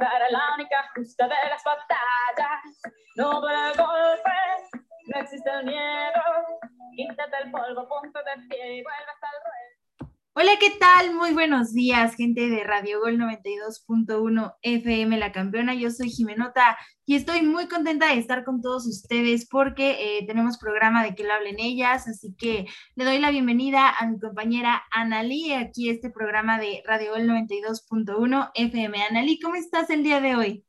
va a la única justa de las batallas. ¿Qué tal? Muy buenos días, gente de Radio Gol 92.1 FM La Campeona. Yo soy Jimenota y estoy muy contenta de estar con todos ustedes porque eh, tenemos programa de que lo hablen ellas, así que le doy la bienvenida a mi compañera Analí aquí este programa de Radio Gol 92.1 FM. Analí, ¿cómo estás el día de hoy?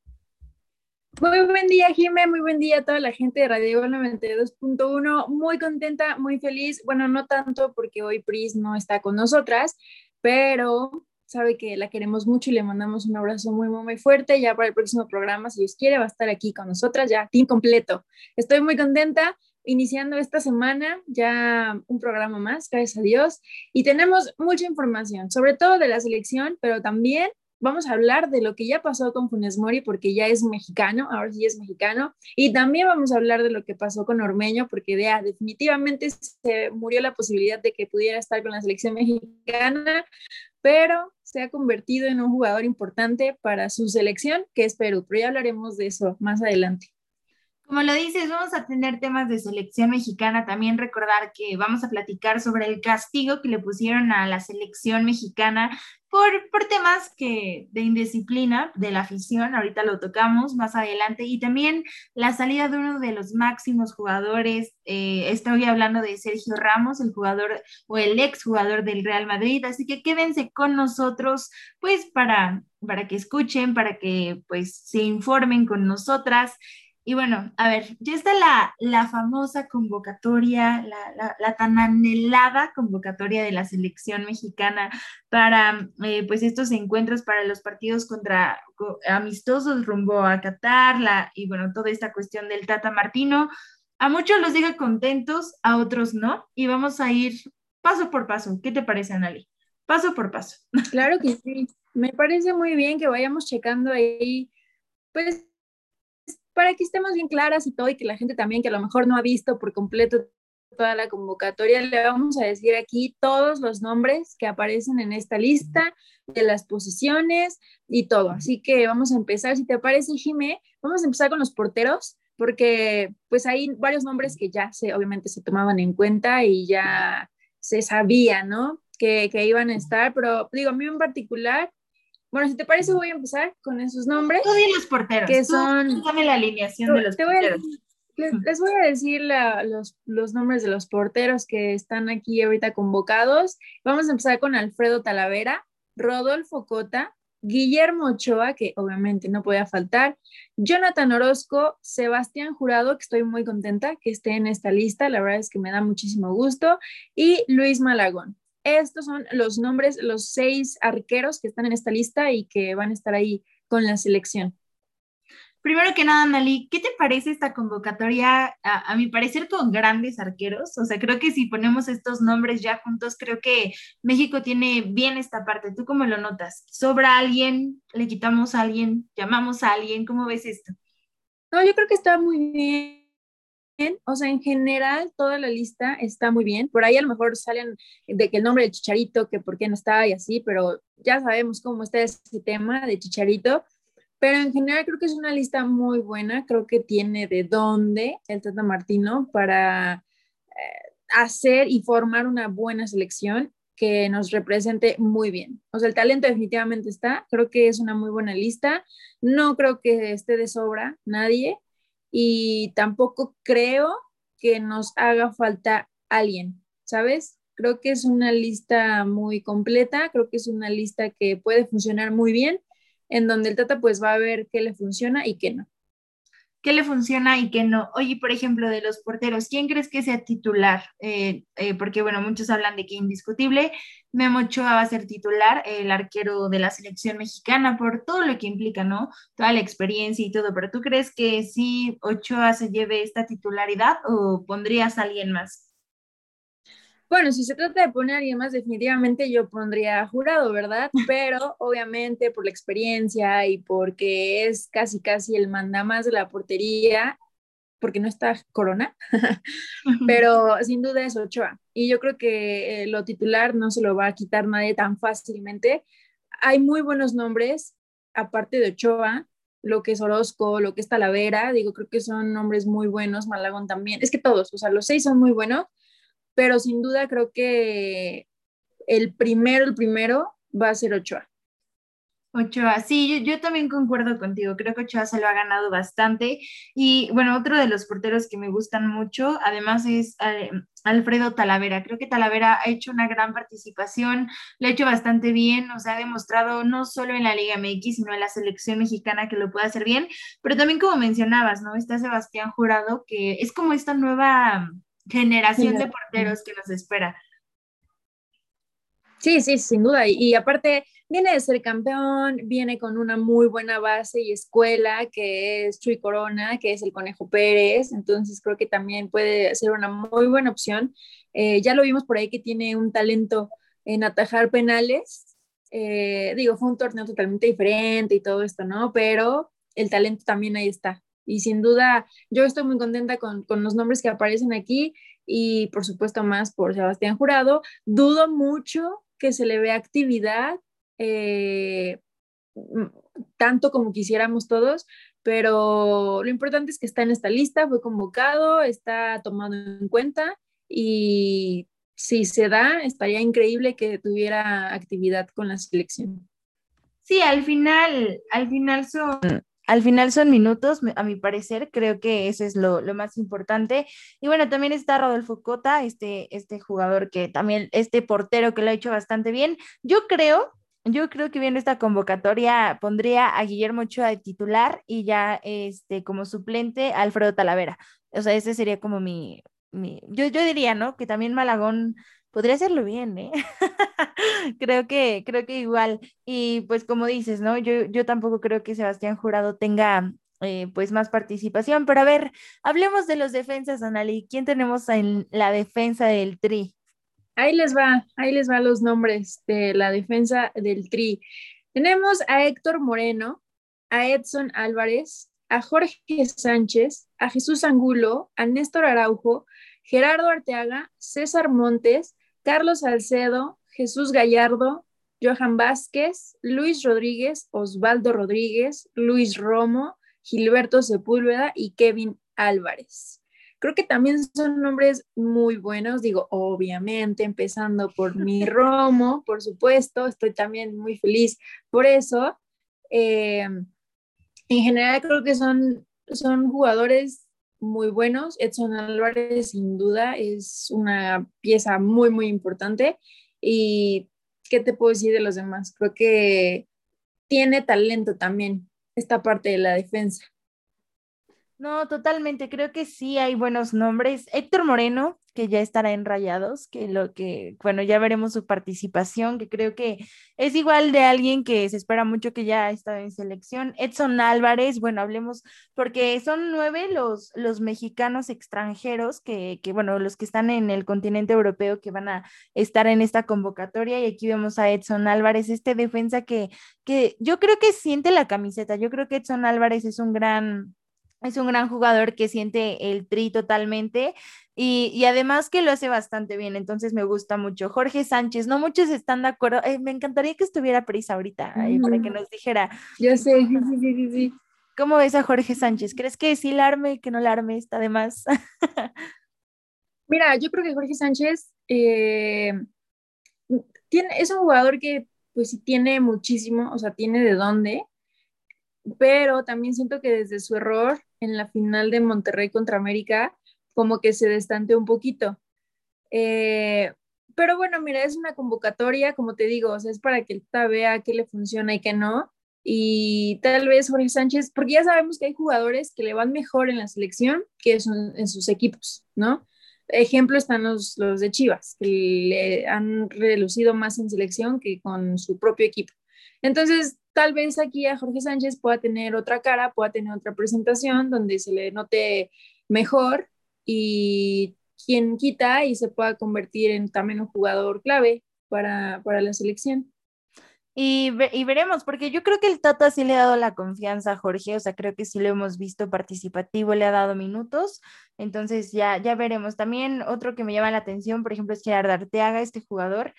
Muy buen día, Jimé, muy buen día a toda la gente de Radio 92.1. Muy contenta, muy feliz. Bueno, no tanto porque hoy Pris no está con nosotras, pero sabe que la queremos mucho y le mandamos un abrazo muy, muy, muy fuerte. Ya para el próximo programa, si Dios quiere, va a estar aquí con nosotras, ya team completo. Estoy muy contenta iniciando esta semana ya un programa más, gracias a Dios. Y tenemos mucha información, sobre todo de la selección, pero también vamos a hablar de lo que ya pasó con Funes Mori porque ya es mexicano, ahora sí es mexicano, y también vamos a hablar de lo que pasó con Ormeño porque ya definitivamente se murió la posibilidad de que pudiera estar con la selección mexicana, pero se ha convertido en un jugador importante para su selección, que es Perú, pero ya hablaremos de eso más adelante. Como lo dices, vamos a tener temas de selección mexicana. También recordar que vamos a platicar sobre el castigo que le pusieron a la selección mexicana por, por temas que, de indisciplina de la afición. Ahorita lo tocamos más adelante. Y también la salida de uno de los máximos jugadores. Eh, estoy hablando de Sergio Ramos, el jugador o el ex jugador del Real Madrid. Así que quédense con nosotros, pues para, para que escuchen, para que pues se informen con nosotras. Y bueno, a ver, ya está la, famosa convocatoria, la, tan anhelada convocatoria de la selección mexicana para eh, pues estos encuentros para los partidos contra amistosos rumbo a Qatar, la, y bueno, toda esta cuestión del Tata Martino. A muchos los deja contentos, a otros no, y vamos a ir paso por paso. ¿Qué te parece, Anali? Paso por paso. Claro que sí. Me parece muy bien que vayamos checando ahí, pues para que estemos bien claras y todo, y que la gente también que a lo mejor no ha visto por completo toda la convocatoria, le vamos a decir aquí todos los nombres que aparecen en esta lista de las posiciones y todo. Así que vamos a empezar, si te parece, Jimé, vamos a empezar con los porteros, porque pues hay varios nombres que ya se, obviamente se tomaban en cuenta y ya se sabía, ¿no? Que, que iban a estar, pero digo, a mí en particular, bueno, si te parece, voy a empezar con esos nombres. Tú los porteros. Que son. Dame la alineación de los porteros. les, voy a decir los, los, nombres de los porteros que están aquí ahorita convocados. Vamos a empezar con Alfredo Talavera, Rodolfo Cota, Guillermo Ochoa, que obviamente no podía faltar, Jonathan Orozco, Sebastián Jurado, que estoy muy contenta que esté en esta lista, la verdad es que me da muchísimo gusto, y Luis Malagón. Estos son los nombres, los seis arqueros que están en esta lista y que van a estar ahí con la selección. Primero que nada, Nali, ¿qué te parece esta convocatoria? A, mi parecer, con grandes arqueros. O sea, creo que si ponemos estos nombres ya juntos, creo que México tiene bien esta parte. ¿Tú cómo lo notas? ¿Sobra alguien? ¿Le quitamos a alguien? ¿Llamamos a alguien? ¿Cómo ves esto? No, yo creo que está muy bien o sea, en general toda la lista está muy bien. Por ahí a lo mejor salen de que el nombre de Chicharito, que por qué no está y así, pero ya sabemos cómo está ese tema de Chicharito. Pero en general creo que es una lista muy buena. Creo que tiene de dónde el Tata Martino para eh, hacer y formar una buena selección que nos represente muy bien. O sea, el talento definitivamente está. Creo que es una muy buena lista. No creo que esté de sobra nadie y tampoco creo que nos haga falta alguien, ¿sabes? Creo que es una lista muy completa, creo que es una lista que puede funcionar muy bien, en donde el Tata pues va a ver qué le funciona y qué no qué le funciona y qué no. Oye, por ejemplo, de los porteros, ¿quién crees que sea titular? Eh, eh, porque, bueno, muchos hablan de que indiscutible, Memo Ochoa va a ser titular, el arquero de la selección mexicana, por todo lo que implica, ¿no? Toda la experiencia y todo, pero ¿tú crees que sí Ochoa se lleve esta titularidad o pondrías a alguien más? Bueno, si se trata de poner a alguien más, definitivamente yo pondría jurado, ¿verdad? Pero obviamente por la experiencia y porque es casi casi el mandamás de la portería, porque no está Corona, pero sin duda es Ochoa. Y yo creo que eh, lo titular no se lo va a quitar nadie tan fácilmente. Hay muy buenos nombres, aparte de Ochoa, lo que es Orozco, lo que es Talavera, digo, creo que son nombres muy buenos, Malagón también, es que todos, o sea, los seis son muy buenos, pero sin duda creo que el primero, el primero va a ser Ochoa. Ochoa, sí, yo, también concuerdo contigo, creo que Ochoa se lo ha ganado bastante y bueno, otro de los porteros que me gustan mucho, además es eh, Alfredo Talavera, creo que Talavera ha hecho una gran participación, lo ha hecho bastante bien, nos ha demostrado no solo en la Liga MX, sino en la selección mexicana que lo puede hacer bien, pero también como mencionabas, ¿no? Está Sebastián Jurado, que es como esta nueva generación de porteros que nos espera. Sí, sí, sin duda. Y, aparte, viene de ser campeón, viene con una muy buena base y escuela, que es Chuy Corona, que es el Conejo Pérez. Entonces, creo que también puede ser una muy buena opción. Eh, ya lo vimos por ahí que tiene un talento en atajar penales. Eh, digo, fue un torneo totalmente diferente y todo esto, ¿no? Pero el talento también ahí está. Y sin duda, yo estoy muy contenta con, con los nombres que aparecen aquí y por supuesto más por Sebastián Jurado. Dudo mucho que se le vea actividad, eh, tanto como quisiéramos todos, pero lo importante es que está en esta lista, fue convocado, está tomado en cuenta y si se da, estaría increíble que tuviera actividad con la selección. Sí, al final, al final son al final son minutos, a mi parecer, creo que eso es lo, más importante. Y bueno, también está Rodolfo Cota, este, este jugador que también, este portero que lo ha hecho bastante bien. Yo creo, yo creo que viendo esta convocatoria pondría a Guillermo Ochoa de titular y ya este, como suplente Alfredo Talavera. O sea, ese sería como mi, mi yo, yo diría, ¿no? Que también Malagón podría hacerlo bien, ¿eh? creo que, creo que igual. Y pues como dices, ¿no? Yo, yo tampoco creo que Sebastián Jurado tenga eh, pues más participación, pero a ver, hablemos de los defensas, Anali. ¿Quién tenemos en la defensa del Tri? Ahí les va, ahí les va los nombres de la defensa del Tri. Tenemos a Héctor Moreno, a Edson Álvarez, a Jorge Sánchez, a Jesús Angulo, a Néstor Araujo, Gerardo Arteaga, César Montes, Carlos Salcedo, Jesús Gallardo, Johan Vázquez, Luis Rodríguez, Osvaldo Rodríguez, Luis Romo, Gilberto Sepúlveda y Kevin Álvarez. Creo que también son nombres muy buenos, digo, obviamente, empezando por mi Romo, por supuesto, estoy también muy feliz por eso. Eh, en general creo que son, son jugadores muy buenos. Edson Álvarez, sin duda, es una pieza muy, muy importante. ¿Y qué te puedo decir de los demás? Creo que tiene talento también esta parte de la defensa. No, totalmente. Creo que sí hay buenos nombres. Héctor Moreno, que ya estará en Rayados, que lo que, bueno, ya veremos su participación, que creo que es igual de alguien que se espera mucho que ya está en selección. Edson Álvarez, bueno, hablemos, porque son nueve los, los mexicanos extranjeros que, que, bueno, los que están en el continente europeo que van a estar en esta convocatoria. Y aquí vemos a Edson Álvarez, este defensa que, que yo creo que siente la camiseta. Yo creo que Edson Álvarez es un gran es un gran jugador que siente el tri totalmente y, además que lo hace bastante bien, entonces me gusta mucho. Jorge Sánchez, no muchos están de acuerdo, eh, me encantaría que estuviera Prisa ahorita para que nos dijera. Yo sé, sí, sí, sí, sí. ¿Cómo ves a Jorge Sánchez? ¿Crees que sí la arme, que no la arme, está de más? Mira, yo creo que Jorge Sánchez eh, tiene, es un jugador que pues sí tiene muchísimo, o sea, tiene de dónde, pero también siento que desde su error en la final de Monterrey contra América, como que se destante un poquito. Eh, pero bueno, mira, es una convocatoria, como te digo, o es para que él vea qué le funciona y qué no. Y tal vez Jorge Sánchez, porque ya sabemos que hay jugadores que le van mejor en la selección que en sus equipos, ¿no? Ejemplo están los de Chivas, que le han relucido más en selección que con su propio equipo. Entonces, tal vez aquí a Jorge Sánchez pueda tener otra cara, pueda tener otra presentación donde se le note mejor y quien quita y se pueda convertir en también un jugador clave para, para la selección. Y, y, veremos, porque yo creo que el Tata sí le ha dado la confianza a Jorge, o sea, creo que sí lo hemos visto participativo, le ha dado minutos, entonces ya, ya veremos. También otro que me llama la atención, por ejemplo, es Gerard Arteaga, este jugador,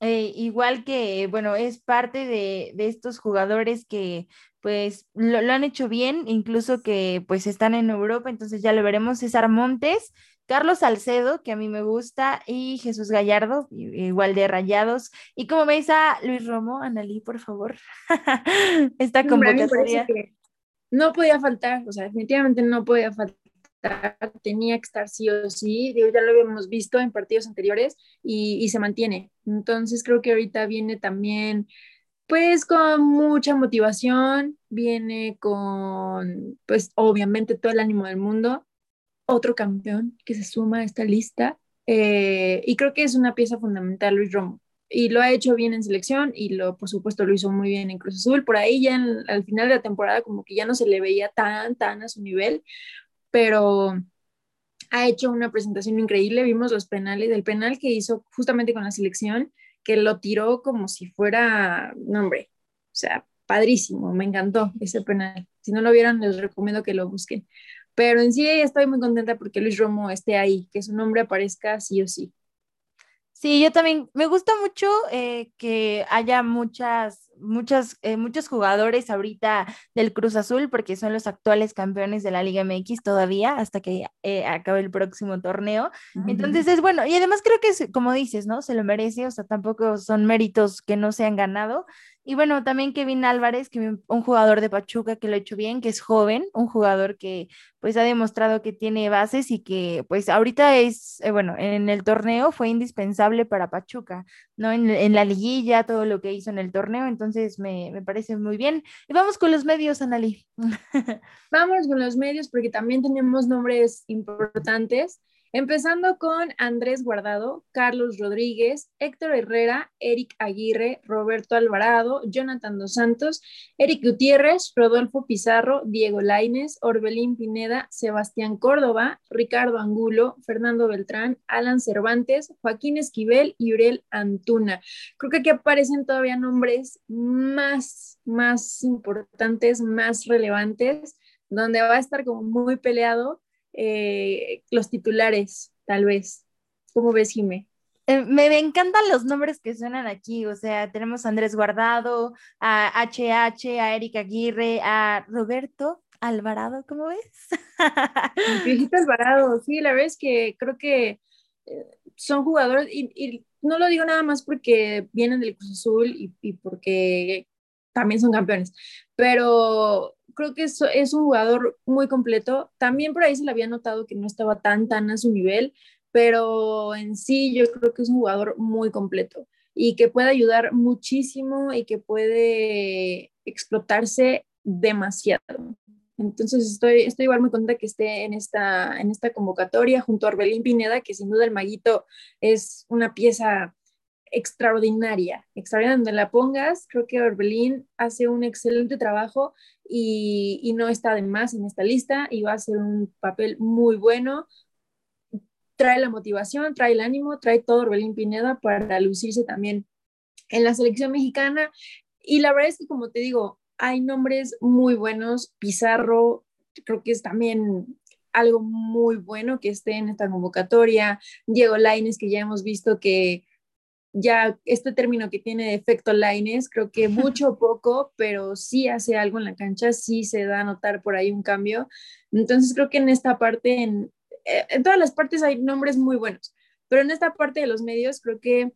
eh, igual que, bueno, es parte de, de estos jugadores que pues lo, lo, han hecho bien, incluso que pues están en Europa, entonces ya lo veremos. César Montes, Carlos Salcedo, que a mí me gusta, y Jesús Gallardo, igual de rayados. Y como veis a Luis Romo, Analí, por favor, esta convocatoria. No podía faltar, o sea, definitivamente no podía faltar, tenía que estar sí o sí, ya lo habíamos visto en partidos anteriores y, se mantiene. Entonces creo que ahorita viene también pues con mucha motivación, viene con, pues obviamente todo el ánimo del mundo otro campeón que se suma a esta lista. Eh, y creo que es una pieza fundamental Luis Romo. Y lo ha hecho bien en selección y lo, por supuesto, lo hizo muy bien en Cruz Azul. Por ahí ya al final de la temporada como que ya no se le veía tan, tan a su nivel, pero ha hecho una presentación increíble. Vimos los penales, del penal que hizo justamente con la selección, que lo tiró como si fuera, no hombre, o sea, padrísimo, me encantó ese penal. Si no lo vieron, les recomiendo que lo busquen. Pero en sí estoy muy contenta porque Luis Romo esté ahí, que su nombre aparezca sí o sí. Sí, yo también me gusta mucho eh, que haya muchas, muchas, eh, muchos jugadores ahorita del Cruz Azul, porque son los actuales campeones de la Liga MX todavía, hasta que eh, acabe el próximo torneo. Entonces es bueno, y además creo que, como dices, ¿no? Se lo merece, o sea, tampoco son méritos que no se han ganado. Y bueno, también Kevin Álvarez, que un jugador de Pachuca que lo ha hecho bien, que es joven, un jugador que pues ha demostrado que tiene bases y que pues ahorita es, eh, bueno, en el torneo fue indispensable para Pachuca, ¿no? En, la liguilla, todo lo que hizo en el torneo, entonces me, me parece muy bien. Y vamos con los medios, Analí. vamos con los medios porque también tenemos nombres importantes. Empezando con Andrés Guardado, Carlos Rodríguez, Héctor Herrera, Eric Aguirre, Roberto Alvarado, Jonathan Dos Santos, Eric Gutiérrez, Rodolfo Pizarro, Diego Laines, Orbelín Pineda, Sebastián Córdoba, Ricardo Angulo, Fernando Beltrán, Alan Cervantes, Joaquín Esquivel y Uriel Antuna. Creo que aquí aparecen todavía nombres más, más importantes, más relevantes, donde va a estar como muy peleado eh, los titulares, tal vez. ¿Cómo ves, Jimé? Eh, me, encantan los nombres que suenan aquí, o sea, tenemos a Andrés Guardado, a HH, a Erika Aguirre, a Roberto Alvarado, ¿cómo ves? Viejito Alvarado, sí, la verdad es que creo que eh, son jugadores, y, no lo digo nada más porque vienen del Cruz Azul y, y porque también son campeones, pero creo que es, es, un jugador muy completo. También por ahí se le había notado que no estaba tan, tan a su nivel, pero en sí yo creo que es un jugador muy completo y que puede ayudar muchísimo y que puede explotarse demasiado. Entonces estoy, estoy igual muy contenta que esté en esta, en esta convocatoria junto a Orbelín Pineda, que sin duda el maguito es una pieza extraordinaria, extraordinaria donde la pongas. Creo que Orbelín hace un excelente trabajo y, no está de más en esta lista y va a hacer un papel muy bueno. Trae la motivación, trae el ánimo, trae todo Orbelín Pineda para lucirse también en la selección mexicana. Y la verdad es que, como te digo, hay nombres muy buenos. Pizarro, creo que es también algo muy bueno que esté en esta convocatoria. Diego Laines, que ya hemos visto que ya este término que tiene efecto Lines, creo que mucho o poco, pero sí hace algo en la cancha, sí se da a notar por ahí un cambio. Entonces creo que en esta parte, en, eh, en todas las partes hay nombres muy buenos, pero en esta parte de los medios creo que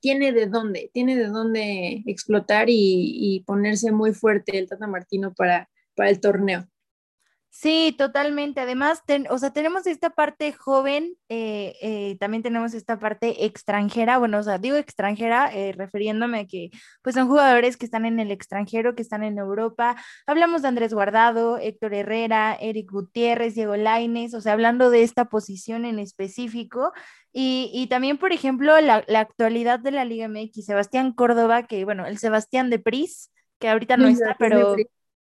tiene de dónde, tiene de dónde explotar y, y ponerse muy fuerte el Tata Martino para, para el torneo. Sí, totalmente. Además, o sea, tenemos esta parte joven, eh, eh, también tenemos esta parte extranjera, bueno, o sea, digo extranjera, eh, refiriéndome a que pues son jugadores que están en el extranjero, que están en Europa. Hablamos de Andrés Guardado, Héctor Herrera, Eric Gutiérrez, Diego Laines, o sea, hablando de esta posición en específico. Y, y también, por ejemplo, la, la, actualidad de la Liga MX, Sebastián Córdoba, que bueno, el Sebastián de Pris, que ahorita no está, pero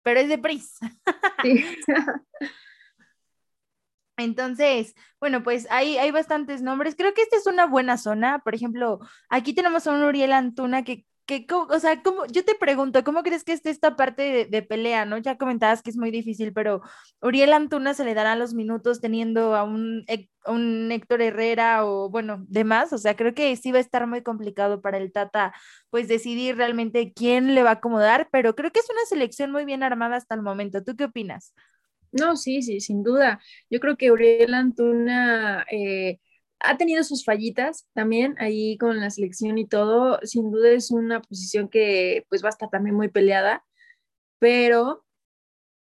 pero es de Pris. Sí. Entonces, bueno, pues hay, hay bastantes nombres. Creo que esta es una buena zona. Por ejemplo, aquí tenemos a un Uriel Antuna que que, o sea, ¿cómo, yo te pregunto, ¿cómo crees que esté esta parte de, pelea, no? Ya comentabas que es muy difícil, pero Uriel Antuna se le dará los minutos teniendo a un, un Héctor Herrera o, bueno, demás, o sea, creo que sí va a estar muy complicado para el Tata, pues decidir realmente quién le va a acomodar, pero creo que es una selección muy bien armada hasta el momento. ¿Tú qué opinas? No, sí, sí, sin duda. Yo creo que Uriel Antuna... Eh, ha tenido sus fallitas también ahí con la selección y todo. Sin duda es una posición que pues va a estar también muy peleada, pero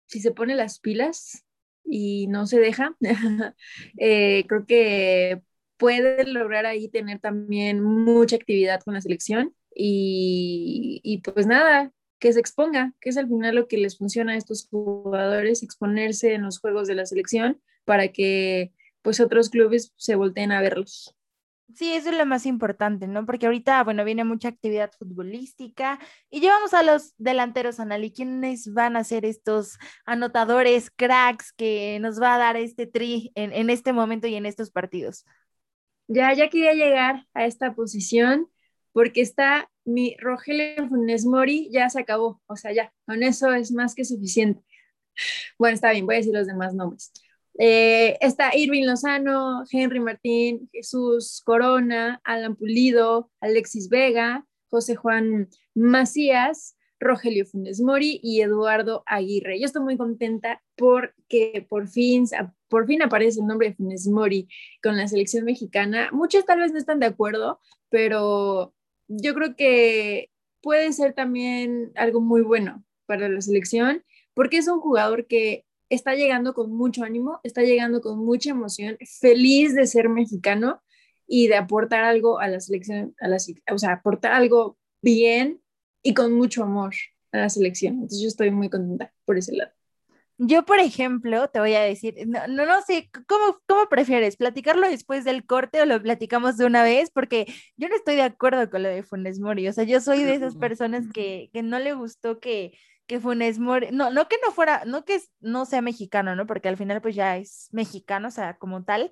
si se pone las pilas y no se deja, eh, creo que puede lograr ahí tener también mucha actividad con la selección y, y pues nada, que se exponga, que es al final lo que les funciona a estos jugadores, exponerse en los juegos de la selección para que pues otros clubes se volteen a verlos. Sí, eso es lo más importante, ¿no? Porque ahorita, bueno, viene mucha actividad futbolística y llevamos a los delanteros, Anali, ¿quiénes van a ser estos anotadores, cracks que nos va a dar este tri en, en este momento y en estos partidos? Ya, ya quería llegar a esta posición porque está mi Rogelio Funes Mori, ya se acabó, o sea, ya, con eso es más que suficiente. Bueno, está bien, voy a decir los demás nombres. Eh, está Irving Lozano, Henry Martín, Jesús Corona, Alan Pulido, Alexis Vega, José Juan Macías, Rogelio Funes Mori y Eduardo Aguirre. Yo estoy muy contenta porque por fin, por fin aparece el nombre de Funes Mori con la selección mexicana. Muchos tal vez no están de acuerdo, pero yo creo que puede ser también algo muy bueno para la selección porque es un jugador que está llegando con mucho ánimo, está llegando con mucha emoción, feliz de ser mexicano y de aportar algo a la selección, a la, o sea, aportar algo bien y con mucho amor a la selección. Entonces yo estoy muy contenta por ese lado. Yo, por ejemplo, te voy a decir, no, no, no, sé, ¿cómo, ¿cómo prefieres? ¿Platicarlo después del corte o lo platicamos de una vez? Porque yo no estoy de acuerdo con lo de Funes Mori. O sea, yo soy de esas personas que, que no le gustó que, que Funes Mori, no, no que no fuera, no que no sea mexicano, ¿no? Porque al final pues ya es mexicano, o sea, como tal.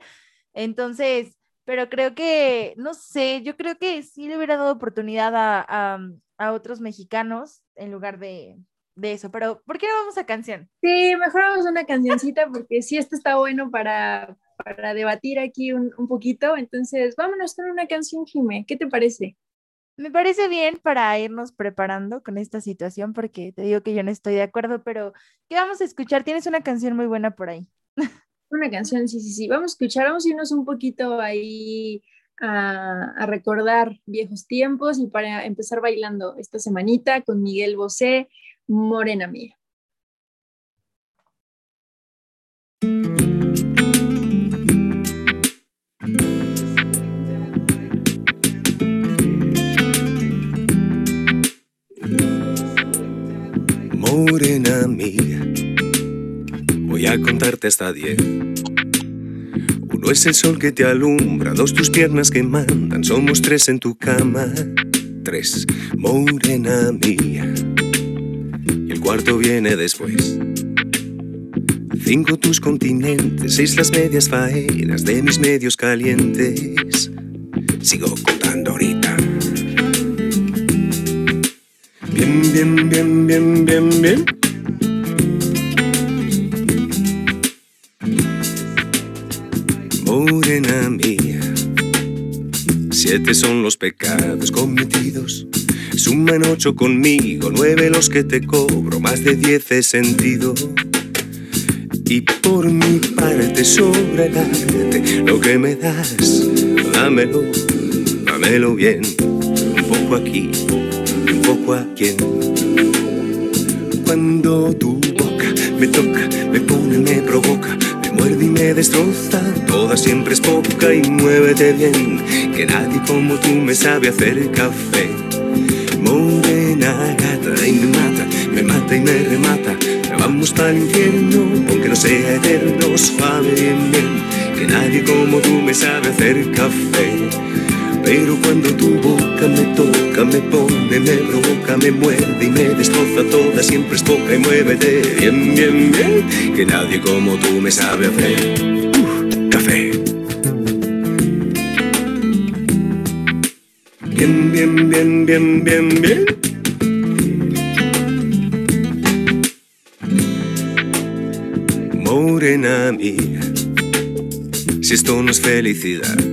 Entonces, pero creo que, no sé, yo creo que sí le hubiera dado oportunidad a, a, otros mexicanos en lugar de, de, eso. Pero, ¿por qué no vamos a canción? Sí, mejor vamos a una cancioncita porque sí, esto está bueno para, para debatir aquí un, un poquito. Entonces, vámonos con una canción, Jimé. ¿Qué te parece? Me parece bien para irnos preparando con esta situación, porque te digo que yo no estoy de acuerdo, pero ¿qué vamos a escuchar? Tienes una canción muy buena por ahí. Una canción, sí, sí, sí. Vamos a escuchar, vamos a irnos un poquito ahí a, a recordar viejos tiempos y para empezar bailando esta semanita con Miguel Bosé, Morena Mía. Morena mía. Voy a contarte hasta diez. Uno es el sol que te alumbra, dos tus piernas que mandan, somos tres en tu cama. Tres, morena mía. Y el cuarto viene después. Cinco tus continentes, seis las medias faenas de mis medios calientes. Sigo contando ahorita. Bien, bien, bien, bien, bien. Morena mía, siete son los pecados cometidos. Suman ocho conmigo, nueve los que te cobro, más de diez he sentido. Y por mi parte sobre el arte, lo que me das, dámelo, dámelo bien, un poco aquí, poco a quien. Cuando tu boca me toca, me pone, me provoca, me muerde y me destroza, toda siempre es poca y muévete bien, que nadie como tú me sabe hacer café. Morena gata y me mata, me mata y me remata. Vamos para el infierno, aunque no sea eterno, suave bien, bien, que nadie como tú me sabe hacer café. Pero cuando tu boca me toca, me pone, me provoca, me muerde y me destroza toda, siempre es poca y muévete bien, bien, bien, que nadie como tú me sabe hacer uh, café. Bien, bien, bien, bien, bien, bien. Morena mía, si esto no es felicidad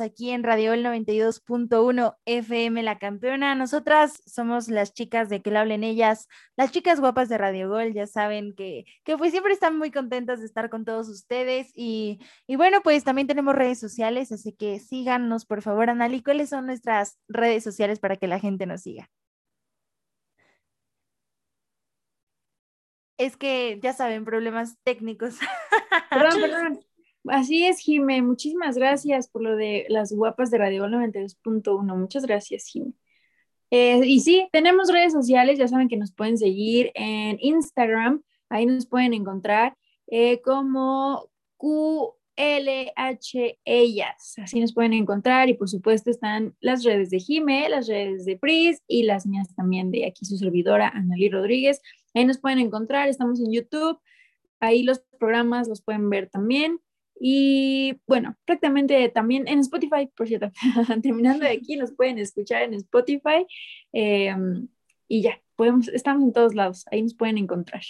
Aquí en Radio El 92.1 FM La Campeona. Nosotras somos las chicas de que le hablen ellas, las chicas guapas de Radio Gol, ya saben que, que pues siempre están muy contentas de estar con todos ustedes y, y bueno, pues también tenemos redes sociales, así que síganos por favor, Anali, ¿cuáles son nuestras redes sociales para que la gente nos siga? Es que ya saben, problemas técnicos. Perdón, perdón. Así es, Jime. Muchísimas gracias por lo de las guapas de Radio 92.1. Muchas gracias, Jime. Eh, y sí, tenemos redes sociales, ya saben que nos pueden seguir en Instagram, ahí nos pueden encontrar eh, como QLH Ellas, así nos pueden encontrar y por supuesto están las redes de Jime, las redes de Pris y las mías también de aquí su servidora, Analí Rodríguez. Ahí nos pueden encontrar, estamos en YouTube, ahí los programas los pueden ver también. Y bueno, prácticamente también en Spotify, por cierto, terminando de aquí, nos pueden escuchar en Spotify. eh, y ya, podemos, estamos en todos lados, ahí nos pueden encontrar.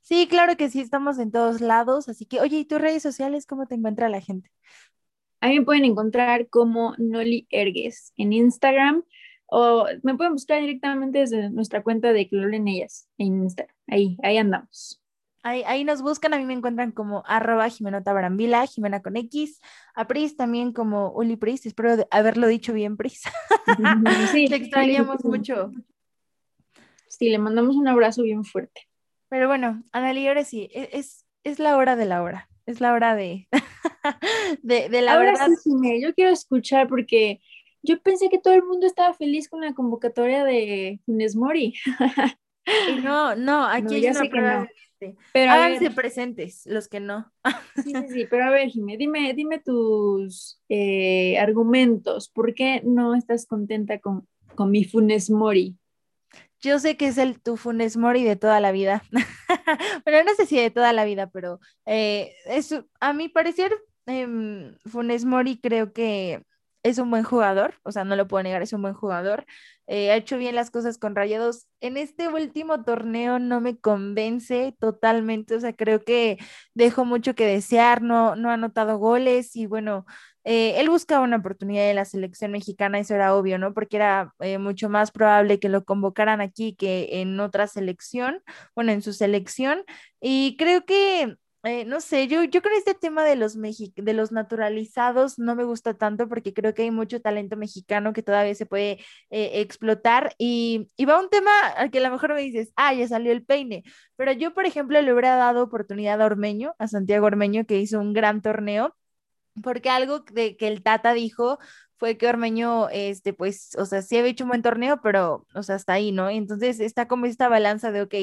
Sí, claro que sí, estamos en todos lados, así que, oye, ¿y tus redes sociales cómo te encuentra la gente? Ahí me pueden encontrar como Noli Ergues en Instagram o me pueden buscar directamente desde nuestra cuenta de hablen ellas en Instagram. Ahí, ahí andamos. Ahí, ahí nos buscan, a mí me encuentran como arroba Jimenota Barambila, Jimena con X, a Pris también como Uli Pris, espero de- haberlo dicho bien, Pris. Sí, Te extrañamos sí, mucho. Sí, le mandamos un abrazo bien fuerte. Pero bueno, Analí, ahora sí, e- es, es la hora de la hora, es la hora de, de, de la Ahora verdad. sí, Jimé, yo quiero escuchar porque yo pensé que todo el mundo estaba feliz con la convocatoria de Funes Mori. Y no, no, aquí No, hay una prueba no. Evidente. Pero Háganse ver, presentes, los que no. sí, sí, sí, pero a ver, Jimé, dime, dime tus eh, argumentos. ¿Por qué no estás contenta con, con mi Funes Mori? Yo sé que es el tu Funes Mori de toda la vida. Pero no sé si de toda la vida, pero eh, es, a mi parecer, em, Funes Mori creo que es un buen jugador, o sea, no lo puedo negar, es un buen jugador. Eh, ha hecho bien las cosas con Rayados. En este último torneo no me convence totalmente, o sea, creo que dejó mucho que desear, no, no ha anotado goles y bueno, eh, él buscaba una oportunidad en la selección mexicana, eso era obvio, ¿no? Porque era eh, mucho más probable que lo convocaran aquí que en otra selección, bueno, en su selección. Y creo que eh, no sé, yo, yo con este tema de los, de los naturalizados no me gusta tanto porque creo que hay mucho talento mexicano que todavía se puede eh, explotar y, y, va un tema al que a lo mejor me dices, ah, ya salió el peine, pero yo, por ejemplo, le hubiera dado oportunidad a Ormeño, a Santiago Ormeño, que hizo un gran torneo, porque algo de que el Tata dijo fue que Ormeño, este, pues, o sea, sí había hecho un buen torneo, pero, o sea, hasta ahí, ¿no? Entonces está como esta balanza de, ok,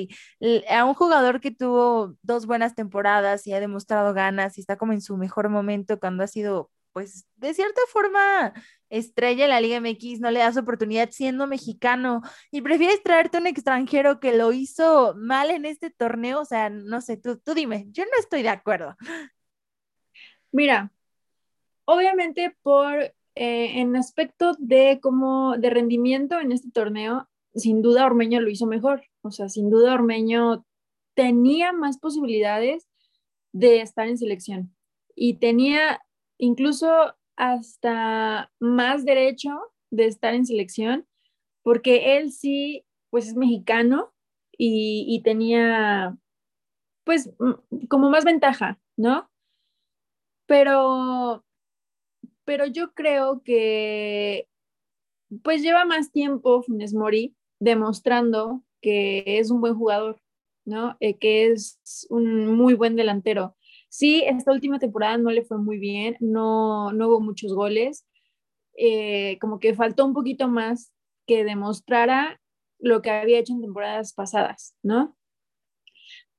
a un jugador que tuvo dos buenas temporadas y ha demostrado ganas y está como en su mejor momento cuando ha sido, pues, de cierta forma estrella en la Liga MX, no le das oportunidad siendo mexicano y prefieres traerte un extranjero que lo hizo mal en este torneo, o sea, no sé, tú, tú dime, yo no estoy de acuerdo. Mira, obviamente por eh, en aspecto de de rendimiento en este torneo, sin duda Ormeño lo hizo mejor. O sea, sin duda Ormeño tenía más posibilidades de estar en selección y tenía incluso hasta más derecho de estar en selección porque él sí, pues es mexicano y, y tenía, pues, como más ventaja, ¿no? Pero pero yo creo que pues lleva más tiempo Funes Mori demostrando que es un buen jugador, ¿no? Eh, que es un muy buen delantero. Sí, esta última temporada no le fue muy bien, no, no hubo muchos goles, eh, como que faltó un poquito más que demostrara lo que había hecho en temporadas pasadas, ¿no?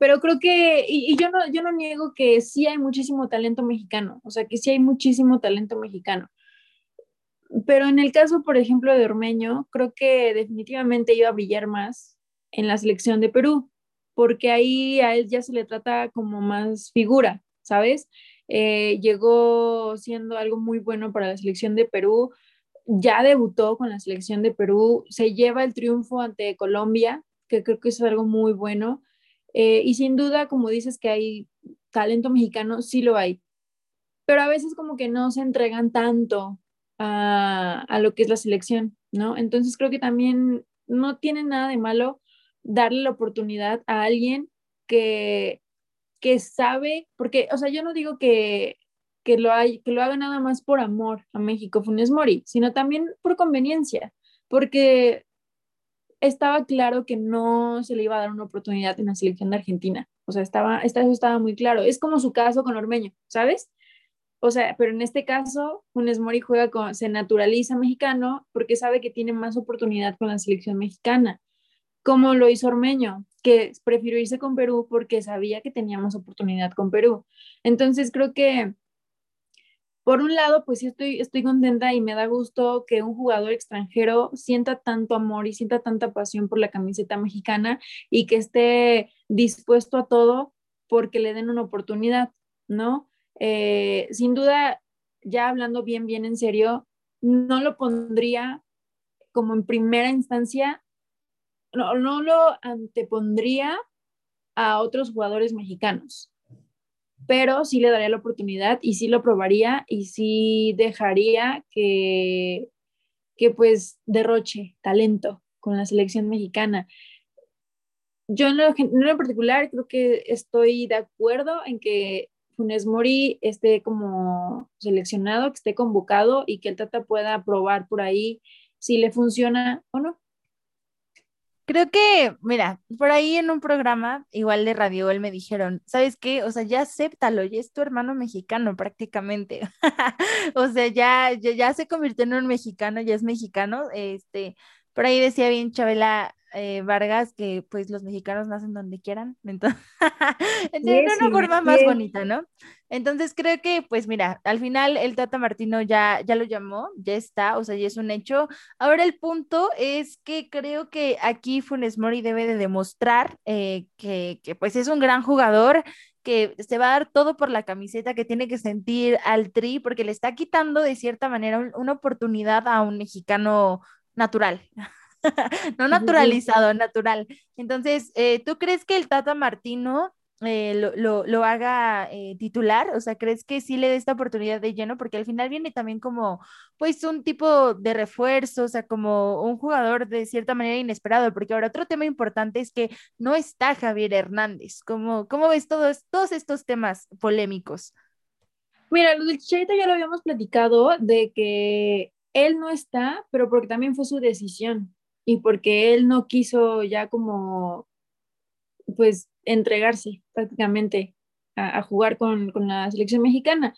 Pero creo que, y, yo, no, yo no niego que sí hay muchísimo talento mexicano, o sea, que sí hay muchísimo talento mexicano. Pero en el caso, por ejemplo, de Ormeño, creo que definitivamente iba a brillar más en la selección de Perú, porque ahí a él ya se le trata como más figura, ¿sabes? Eh, llegó siendo algo muy bueno para la selección de Perú, ya debutó con la selección de Perú, se lleva el triunfo ante Colombia, que creo que es algo muy bueno. Eh, y sin duda, como dices que hay talento mexicano, sí lo hay. Pero a veces como que no se entregan tanto a, lo que es la selección, ¿no? Entonces creo que también no tiene nada de malo darle la oportunidad a alguien que, que sabe, porque, o sea, yo no digo que, que, lo hay, que lo haga nada más por amor a México, Funes Mori, sino también por conveniencia, porque estaba claro que no se le iba a dar una oportunidad en la selección de Argentina. O sea, estaba, eso estaba muy claro. Es como su caso con Ormeño, ¿sabes? O sea, pero en este caso, Funes Mori juega con, se naturaliza mexicano porque sabe que tiene más oportunidad con la selección mexicana, como lo hizo Ormeño, que prefirió irse con Perú porque sabía que tenía más oportunidad con Perú. Entonces, creo que por un lado, pues sí estoy, estoy contenta y me da gusto que un jugador extranjero sienta tanto amor y sienta tanta pasión por la camiseta mexicana y que esté dispuesto a todo porque le den una oportunidad, ¿no? Eh, sin duda, ya hablando bien, bien en serio, no lo pondría como en primera instancia, no, no lo antepondría a otros jugadores mexicanos pero sí le daría la oportunidad y sí lo probaría y sí dejaría que, que pues derroche talento con la selección mexicana. Yo en lo, en particular creo que estoy de acuerdo en que Funes Mori esté como seleccionado, que esté convocado y que el Tata pueda probar por ahí si le funciona o no. Creo que, mira, por ahí en un programa, igual de Radio, él me dijeron, ¿sabes qué? O sea, ya acéptalo, ya es tu hermano mexicano prácticamente. o sea, ya, ya, ya, se convirtió en un mexicano, ya es mexicano. Este, por ahí decía bien Chabela, eh, Vargas que pues los mexicanos nacen donde quieran, entonces, de una forma más bonita, ¿no? Entonces creo que pues mira, al final el Tata Martino ya, ya lo llamó, ya está, o sea, ya es un hecho. Ahora el punto es que creo que aquí Funes Mori debe de demostrar eh, que, que pues es un gran jugador, que se va a dar todo por la camiseta, que tiene que sentir al tri, porque le está quitando de cierta manera una oportunidad a un mexicano natural. no naturalizado, natural. Entonces, eh, ¿tú crees que el Tata Martino eh, lo, lo, haga eh, titular? O sea, ¿crees que sí le dé esta oportunidad de lleno? Porque al final viene también como, pues, un tipo de refuerzo, o sea, como un jugador de cierta manera inesperado, porque ahora otro tema importante es que no está Javier Hernández. ¿Cómo, cómo ves todos, todos estos temas polémicos? Mira, lo del Chicharito ya lo habíamos platicado de que él no está, pero porque también fue su decisión y porque él no quiso ya como, pues, entregarse prácticamente a, jugar con, la selección mexicana.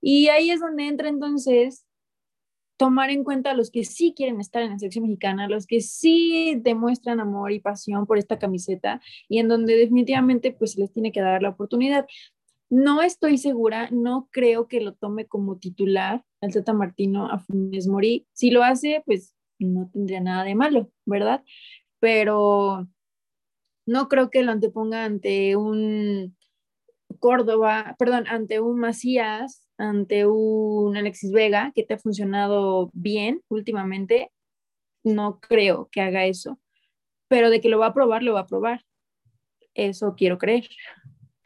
Y ahí es donde entra entonces tomar en cuenta a los que sí quieren estar en la selección mexicana, los que sí demuestran amor y pasión por esta camiseta y en donde definitivamente pues les tiene que dar la oportunidad. No estoy segura, no creo que lo tome como titular al Tata Martino a Funes Mori. Si lo hace, pues no tendría nada de malo, ¿verdad? Pero no creo que lo anteponga ante un Córdoba, perdón, ante un Macías, ante un Alexis Vega, que te ha funcionado bien últimamente. No creo que haga eso. Pero de que lo va a probar, lo va a probar. Eso quiero creer.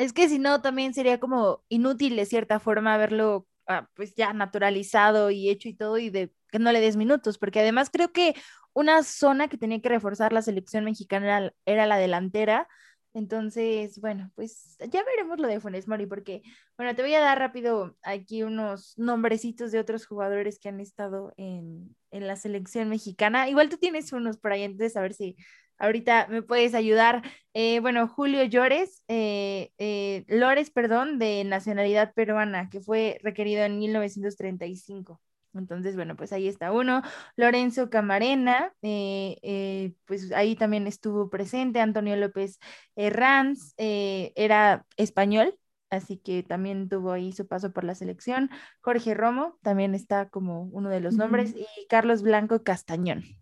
Es que si no, también sería como inútil de cierta forma verlo ah, pues ya naturalizado y hecho y todo y de que no le des minutos, porque además creo que una zona que tenía que reforzar la selección mexicana era, la delantera. Entonces, bueno, pues ya veremos lo de Funes Mori, porque, bueno, te voy a dar rápido aquí unos nombrecitos de otros jugadores que han estado en, en la selección mexicana. Igual tú tienes unos por ahí, entonces a ver si ahorita me puedes ayudar. Eh, bueno, Julio Llores, eh, eh, Lores, perdón, de nacionalidad peruana, que fue requerido en 1935. Entonces, bueno, pues ahí está uno. Lorenzo Camarena, eh, eh, pues ahí también estuvo presente. Antonio López Herranz, eh, era español, así que también tuvo ahí su paso por la selección. Jorge Romo también está como uno de los nombres. Y Carlos Blanco Castañón.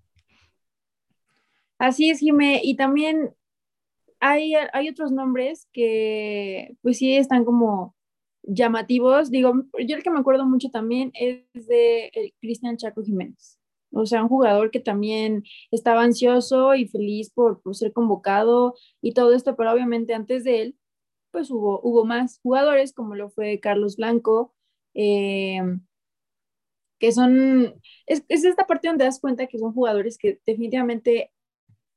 Así es, Jimé. Y también hay, hay otros nombres que pues sí están como llamativos, digo, yo el que me acuerdo mucho también es de Cristian Chaco Jiménez. O sea, un jugador que también estaba ansioso y feliz por, ser convocado y todo esto, pero obviamente antes de él, pues hubo, hubo más jugadores, como lo fue Carlos Blanco, eh, que son, es, es, esta parte donde das cuenta que son jugadores que definitivamente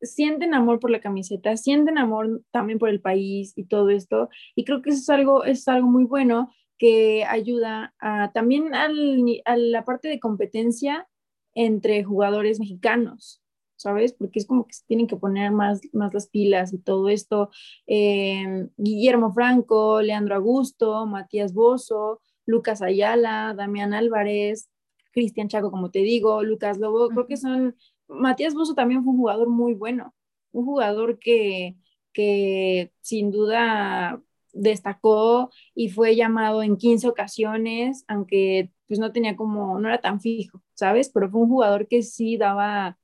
sienten amor por la camiseta, sienten amor también por el país y todo esto. Y creo que eso es algo, es algo muy bueno que ayuda a, también al, a la parte de competencia entre jugadores mexicanos, ¿sabes? Porque es como que se tienen que poner más, más las pilas y todo esto. Eh, Guillermo Franco, Leandro Augusto, Matías Bozo, Lucas Ayala, Damián Álvarez, Cristian Chaco, como te digo, Lucas Lobo, creo que son Matías Bozo también fue un jugador muy bueno, un jugador que, que sin duda destacó y fue llamado en 15 ocasiones, aunque pues no tenía como, no era tan fijo, ¿sabes? Pero fue un jugador que sí daba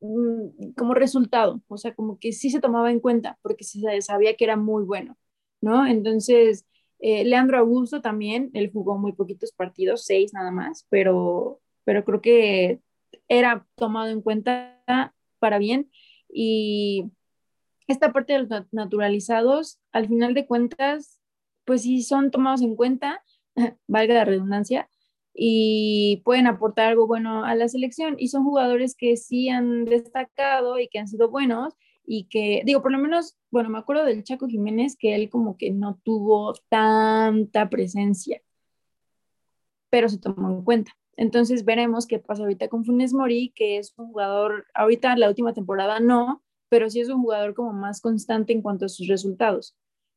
mm, como resultado, o sea, como que sí se tomaba en cuenta porque se sabía que era muy bueno, ¿no? Entonces, eh, Leandro Augusto también, él jugó muy poquitos partidos, seis nada más, pero, pero creo que era tomado en cuenta para bien y esta parte de los naturalizados, al final de cuentas, pues sí son tomados en cuenta, valga la redundancia, y pueden aportar algo bueno a la selección. Y son jugadores que sí han destacado y que han sido buenos y que, digo, por lo menos, bueno, me acuerdo del Chaco Jiménez que él como que no tuvo tanta presencia, pero se tomó en cuenta. Entonces veremos qué pasa ahorita con Funes Mori, que es un jugador, ahorita la última temporada no, pero sí es un jugador como más constante en cuanto a sus resultados.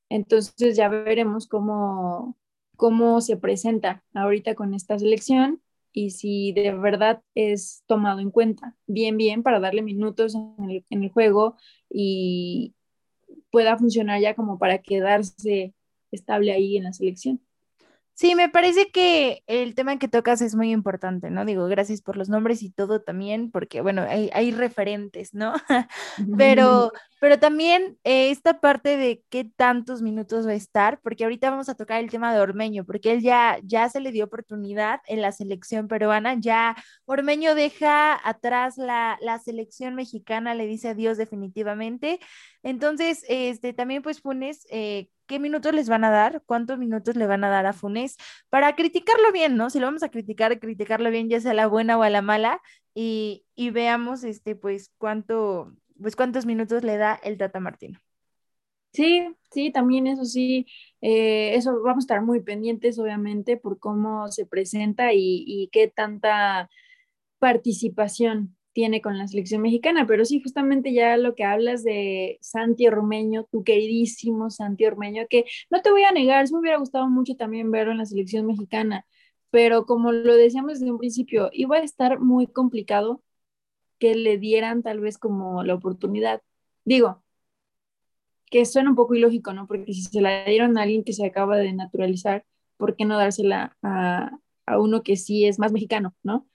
Entonces ya veremos cómo, cómo se presenta ahorita con esta selección y si de verdad es tomado en cuenta bien, bien para darle minutos en el, en el juego y pueda funcionar ya como para quedarse estable ahí en la selección. Sí, me parece que el tema que tocas es muy importante, ¿no? Digo, gracias por los nombres y todo también, porque bueno, hay, hay referentes, ¿no? pero, pero también eh, esta parte de qué tantos minutos va a estar, porque ahorita vamos a tocar el tema de Ormeño, porque él ya, ya se le dio oportunidad en la selección peruana, ya Ormeño deja atrás la, la selección mexicana, le dice adiós definitivamente. Entonces, este, también pues Funes, eh, qué minutos les van a dar, cuántos minutos le van a dar a Funes para criticarlo bien, ¿no? Si lo vamos a criticar, criticarlo bien, ya sea la buena o a la mala, y, veamos, este, pues, cuánto, pues, cuántos minutos le da el Tata Martino. Sí, sí, también eso sí, eh, eso vamos a estar muy pendientes, obviamente, por cómo se presenta y, y qué tanta participación tiene con la selección mexicana, pero sí, justamente ya lo que hablas de Santi Ormeño, tu queridísimo Santi Ormeño, que no te voy a negar, me hubiera gustado mucho también verlo en la selección mexicana, pero como lo decíamos desde un principio, iba a estar muy complicado que le dieran tal vez como la oportunidad. Digo, que suena un poco ilógico, ¿no? Porque si se la dieron a alguien que se acaba de naturalizar, ¿por qué no dársela a, a uno que sí es más mexicano, ¿no?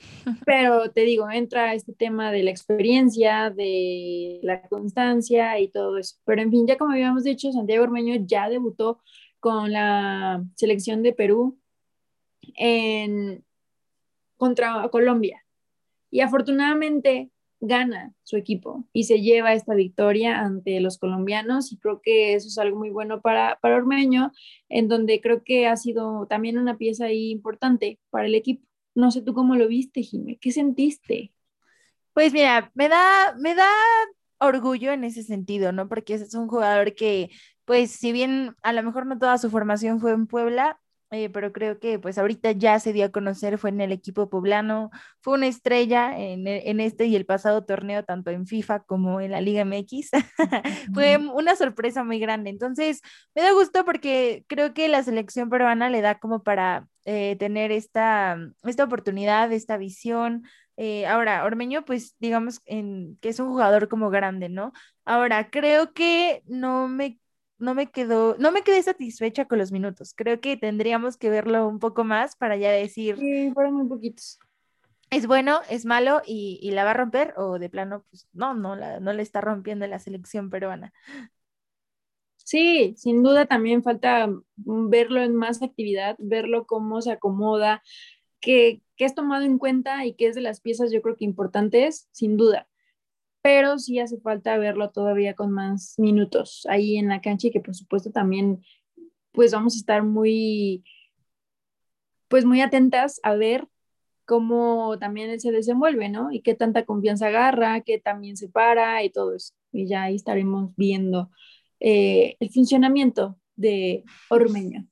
Pero te digo, entra este tema de la experiencia, de la constancia y todo eso. Pero en fin, ya como habíamos dicho, Santiago Ormeño ya debutó con la selección de Perú en, contra Colombia. Y afortunadamente gana su equipo y se lleva esta victoria ante los colombianos y creo que eso es algo muy bueno para, para Ormeño, en donde creo que ha sido también una pieza importante para el equipo. No sé tú cómo lo viste, Jimé, ¿qué sentiste? Pues mira, me da, me da orgullo en ese sentido, ¿no? Porque es un jugador que, pues, si bien a lo mejor no toda su formación fue en Puebla, eh, pero creo que pues ahorita ya se dio a conocer, fue en el equipo poblano, fue una estrella en, en este y el pasado torneo, tanto en FIFA como en la Liga MX. fue una sorpresa muy grande. Entonces, me da gusto porque creo que la selección peruana le da como para eh, tener esta, esta oportunidad, esta visión. Eh, ahora, Ormeño, pues digamos en, que es un jugador como grande, ¿no? Ahora, creo que no me no me quedó, no me quedé satisfecha con los minutos. Creo que tendríamos que verlo un poco más para ya decir. Sí, fueron muy poquitos. Es bueno, es malo y, la va a romper, o de plano, pues no, no la, no le está rompiendo la selección peruana. Sí, sin duda también falta verlo en más actividad, verlo cómo se acomoda, que, que es tomado en cuenta y que es de las piezas yo creo que importantes, sin duda pero sí hace falta verlo todavía con más minutos ahí en la cancha y que por supuesto también pues vamos a estar muy pues muy atentas a ver cómo también él se desenvuelve, ¿no? Y qué tanta confianza agarra, qué también se para y todo eso. Y ya ahí estaremos viendo eh, el funcionamiento de Ormeño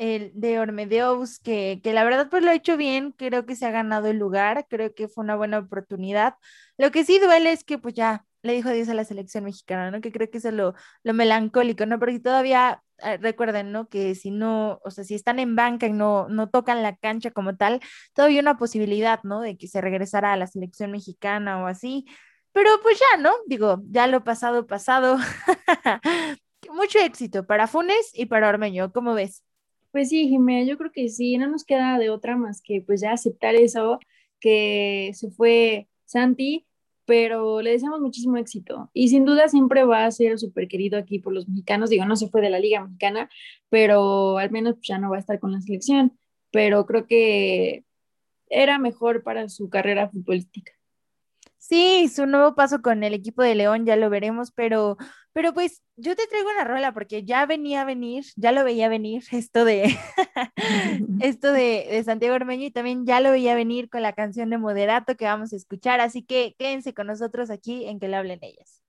el de Ormedeus, que, que la verdad pues lo ha hecho bien, creo que se ha ganado el lugar, creo que fue una buena oportunidad. Lo que sí duele es que pues ya le dijo adiós a la selección mexicana, ¿no? Que creo que es lo, lo melancólico, ¿no? Porque todavía, eh, recuerden, ¿no? Que si no, o sea, si están en banca y no, no tocan la cancha como tal, todavía una posibilidad, ¿no? De que se regresara a la selección mexicana o así. Pero pues ya, ¿no? Digo, ya lo pasado, pasado. Mucho éxito para Funes y para Ormeño, ¿cómo ves? Pues sí, Jimé, yo creo que sí, no nos queda de otra más que pues ya aceptar eso, que se fue Santi, pero le deseamos muchísimo éxito y sin duda siempre va a ser súper querido aquí por los mexicanos, digo, no se fue de la Liga Mexicana, pero al menos pues, ya no va a estar con la selección, pero creo que era mejor para su carrera futbolística. Sí, su nuevo paso con el equipo de León ya lo veremos, pero, pero pues yo te traigo una rola porque ya venía a venir, ya lo veía venir esto de esto de, de, Santiago Ormeño y también ya lo veía venir con la canción de Moderato que vamos a escuchar, así que quédense con nosotros aquí en que le hablen ellas.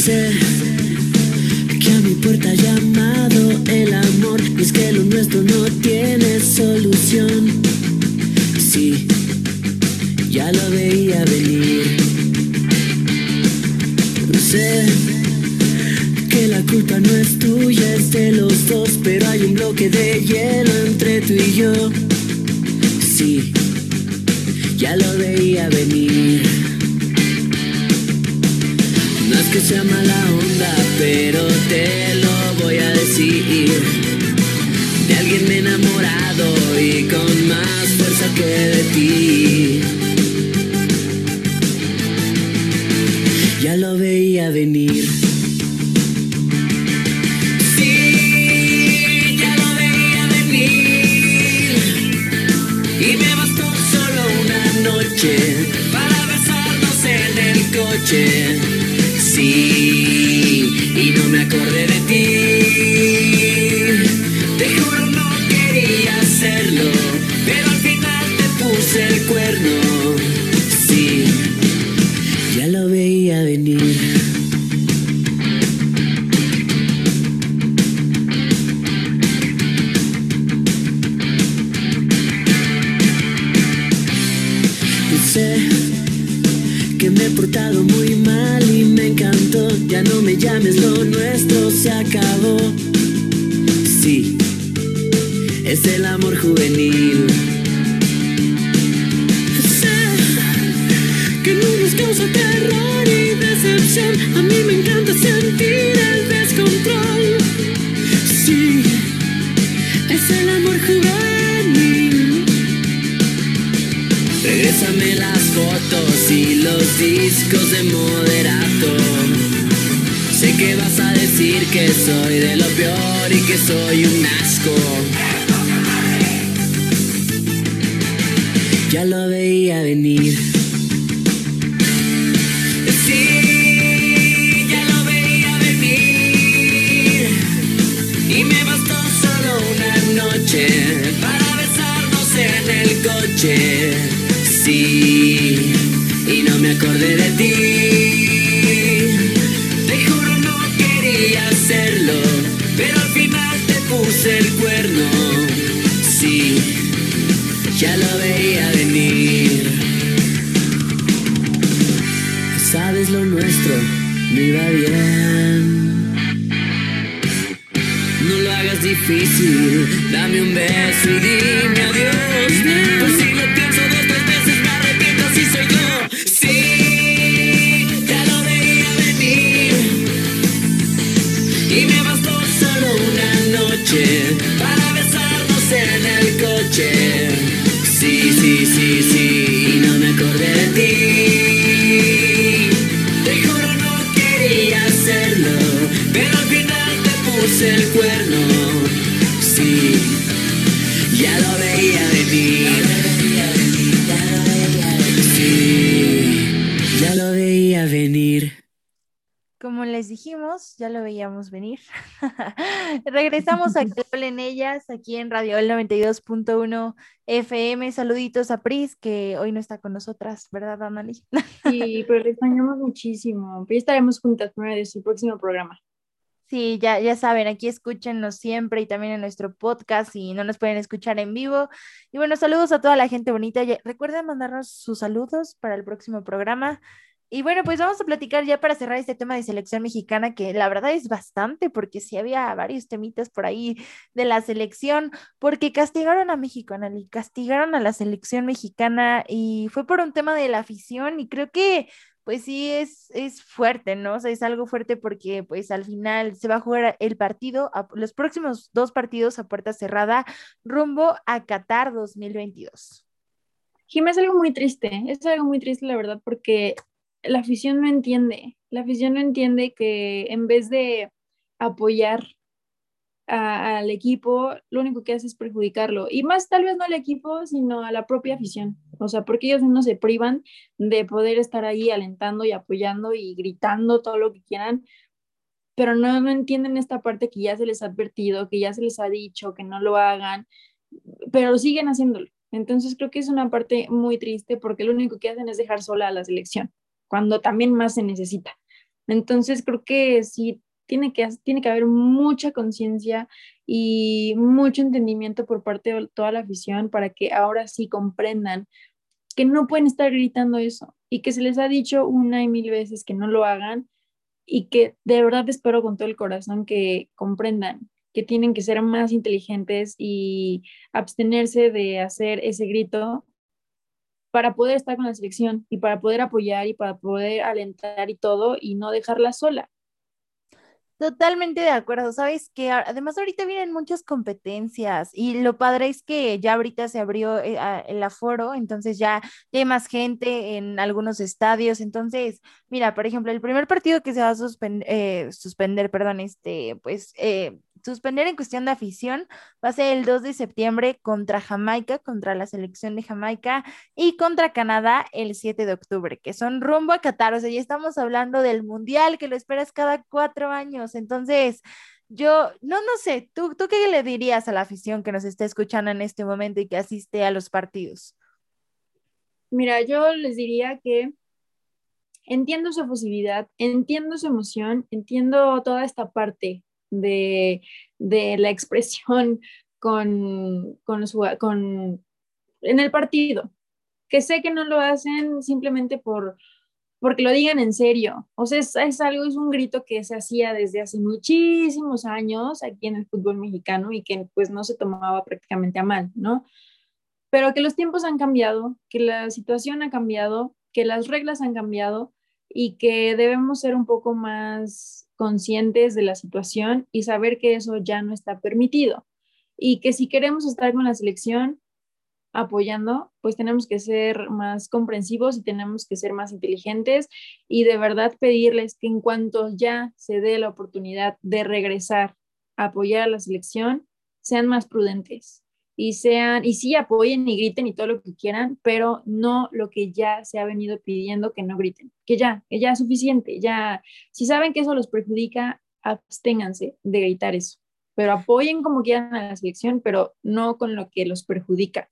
Sé que a mi puerta ha llamado el amor y es que lo nuestro no tiene solución. Sí, ya lo veía venir. Sé que la culpa no es tuya, es de los dos, pero hay un bloque de hielo entre tú y yo. Sí, ya lo veía venir. Que sea mala onda, pero te lo voy a decir. De alguien enamorado y con más fuerza que de ti. Ya lo veía venir. Llames, lo nuestro se acabó. Sí, es el amor juvenil. Sé que no nos causa terror y decepción. A mí me encanta sentir el descontrol. Sí, es el amor juvenil. Regrésame las fotos y los discos de moderato. Sé que vas a decir que soy de lo peor y que soy un asco. Ya lo veía venir. Sí, ya lo veía venir. Y me bastó solo una noche para besarnos en el coche. Sí, y no me acordé de ti. Puse el cuerno. Sí, ya lo veía venir. Sabes lo nuestro, no iba bien. No lo hagas difícil, dame un beso y dime adiós. Veíamos venir. Regresamos a que hablen ellas aquí en Radio El 92.1 FM. Saluditos a Pris, que hoy no está con nosotras, ¿verdad, Anali? Sí, pero le extrañamos muchísimo. Pero estaremos juntas de su próximo programa. Sí, ya, ya saben, aquí escúchenos siempre y también en nuestro podcast y no nos pueden escuchar en vivo. Y bueno, saludos a toda la gente bonita. Recuerden mandarnos sus saludos para el próximo programa. Y bueno, pues vamos a platicar ya para cerrar este tema de selección mexicana, que la verdad es bastante, porque sí había varios temitas por ahí de la selección, porque castigaron a México, Anali, castigaron a la selección mexicana y fue por un tema de la afición y creo que pues sí es, es fuerte, ¿no? O sea, es algo fuerte porque pues al final se va a jugar el partido, a- los próximos dos partidos a puerta cerrada rumbo a Qatar 2022. Jim, es algo muy triste, es algo muy triste la verdad porque la afición no entiende, la afición no entiende que en vez de apoyar al equipo, lo único que hace es perjudicarlo. Y más tal vez no al equipo, sino a la propia afición. O sea, porque ellos no se privan de poder estar ahí alentando y apoyando y gritando todo lo que quieran, pero no, no entienden esta parte que ya se les ha advertido, que ya se les ha dicho que no lo hagan, pero siguen haciéndolo. Entonces creo que es una parte muy triste porque lo único que hacen es dejar sola a la selección, cuando también más se necesita. Entonces creo que sí tiene que, tiene que haber mucha conciencia y mucho entendimiento por parte de toda la afición para que ahora sí comprendan que no pueden estar gritando eso y que se les ha dicho una y mil veces que no lo hagan y que de verdad espero con todo el corazón que comprendan que tienen que ser más inteligentes y abstenerse de hacer ese grito para poder estar con la selección y para poder apoyar y para poder alentar y todo y no dejarla sola. Totalmente de acuerdo, sabes que además ahorita vienen muchas competencias y lo padre es que ya ahorita se abrió eh, el aforo, entonces ya, hay más gente en algunos estadios, entonces, mira, por ejemplo, el primer partido que se va a eh, suspender, perdón, este, pues eh, suspender en cuestión de afición va a ser el 2 de septiembre contra Jamaica, contra la selección de Jamaica y contra Canadá el 7 de octubre, que son rumbo a Qatar. O sea, ya estamos hablando del Mundial que lo esperas cada cuatro años. Entonces, yo, no, no sé, ¿tú, ¿tú qué le dirías a la afición que nos está escuchando en este momento y que asiste a los partidos? Mira, yo les diría que entiendo su efusividad, entiendo su emoción, entiendo toda esta parte de, la expresión con, con, con, en el partido, que sé que no lo hacen simplemente por porque lo digan en serio. O sea, es, es, algo, es un grito que se hacía desde hace muchísimos años aquí en el fútbol mexicano y que pues no se tomaba prácticamente a mal, ¿no? Pero que los tiempos han cambiado, que la situación ha cambiado, que las reglas han cambiado y que debemos ser un poco más conscientes de la situación y saber que eso ya no está permitido. Y que si queremos estar con la selección apoyando, pues tenemos que ser más comprensivos y tenemos que ser más inteligentes y de verdad pedirles que en cuanto ya se dé la oportunidad de regresar a apoyar a la selección, sean más prudentes, y sean, y sí apoyen y griten y todo lo que quieran, pero no lo que ya se ha venido pidiendo que no griten, que ya, que ya es suficiente, ya, si saben que eso los perjudica, absténganse de gritar eso, pero apoyen como quieran a la selección, pero no con lo que los perjudica.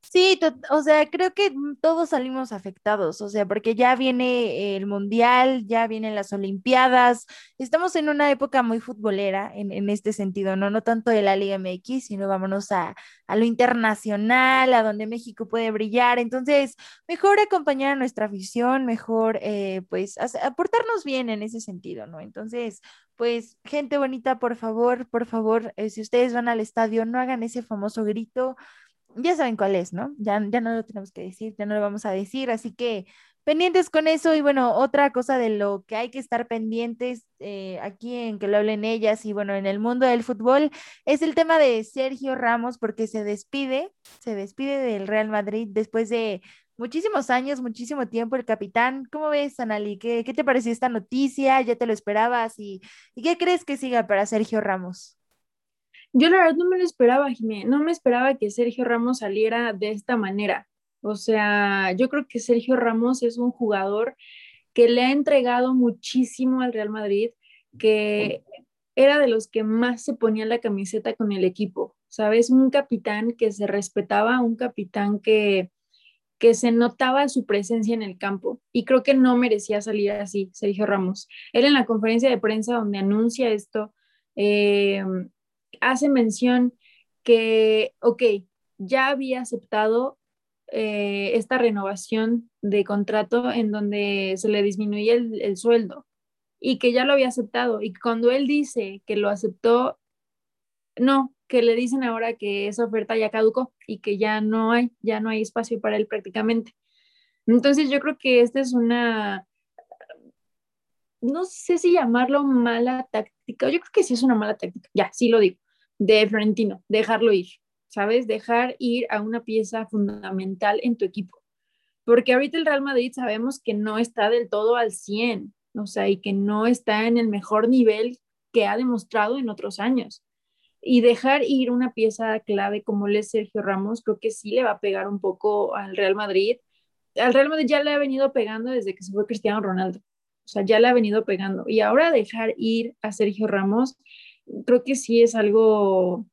Sí, o sea, creo que todos salimos afectados, o sea, porque ya viene el Mundial, ya vienen las Olimpiadas, estamos en una época muy futbolera en, este sentido, ¿no? No tanto de la Liga MX, sino vámonos a, lo internacional, a donde México puede brillar, entonces, mejor acompañar a nuestra afición, mejor, eh, pues, aportarnos bien en ese sentido, ¿no? Entonces, pues, gente bonita, por favor, por favor, eh, si ustedes van al estadio, no hagan ese famoso grito ya saben cuál es, ¿no? Ya, ya no lo tenemos que decir, ya no lo vamos a decir, así que pendientes con eso y bueno, otra cosa de lo que hay que estar pendientes eh, aquí en que lo hablen ellas y bueno, en el mundo del fútbol es el tema de Sergio Ramos porque se despide, se despide del Real Madrid después de muchísimos años, muchísimo tiempo el capitán. ¿Cómo ves, Anali? ¿Qué, qué te pareció esta noticia? ¿Ya te lo esperabas? ¿Y, y qué crees que siga para Sergio Ramos? Yo la verdad no me lo esperaba, Jimé, no me esperaba que Sergio Ramos saliera de esta manera. O sea, yo creo que Sergio Ramos es un jugador que le ha entregado muchísimo al Real Madrid, que era de los que más se ponía la camiseta con el equipo, ¿sabes? Un capitán que se respetaba, un capitán que, que se notaba su presencia en el campo y creo que no merecía salir así, Sergio Ramos. Él en la conferencia de prensa donde anuncia esto, eh, hace mención que, ok, ya había aceptado eh, esta renovación de contrato en donde se le disminuía el, sueldo y que ya lo había aceptado. Y cuando él dice que lo aceptó, no, que le dicen ahora que esa oferta ya caducó y que ya no hay, ya no hay espacio para él prácticamente. Entonces yo creo que esta es una, no sé si llamarlo mala táctica, yo creo que sí es una mala táctica, ya, sí lo digo, de Florentino, dejarlo ir, ¿sabes? Dejar ir a una pieza fundamental en tu equipo. Porque ahorita el Real Madrid sabemos que no está del todo al 100, o sea, y que no está en el mejor nivel que ha demostrado en otros años. Y dejar ir una pieza clave como es Sergio Ramos, creo que sí le va a pegar un poco al Real Madrid. Al Real Madrid ya le ha venido pegando desde que se fue Cristiano Ronaldo. O sea, ya le ha venido pegando. Y ahora dejar ir a Sergio Ramos, creo que sí es algo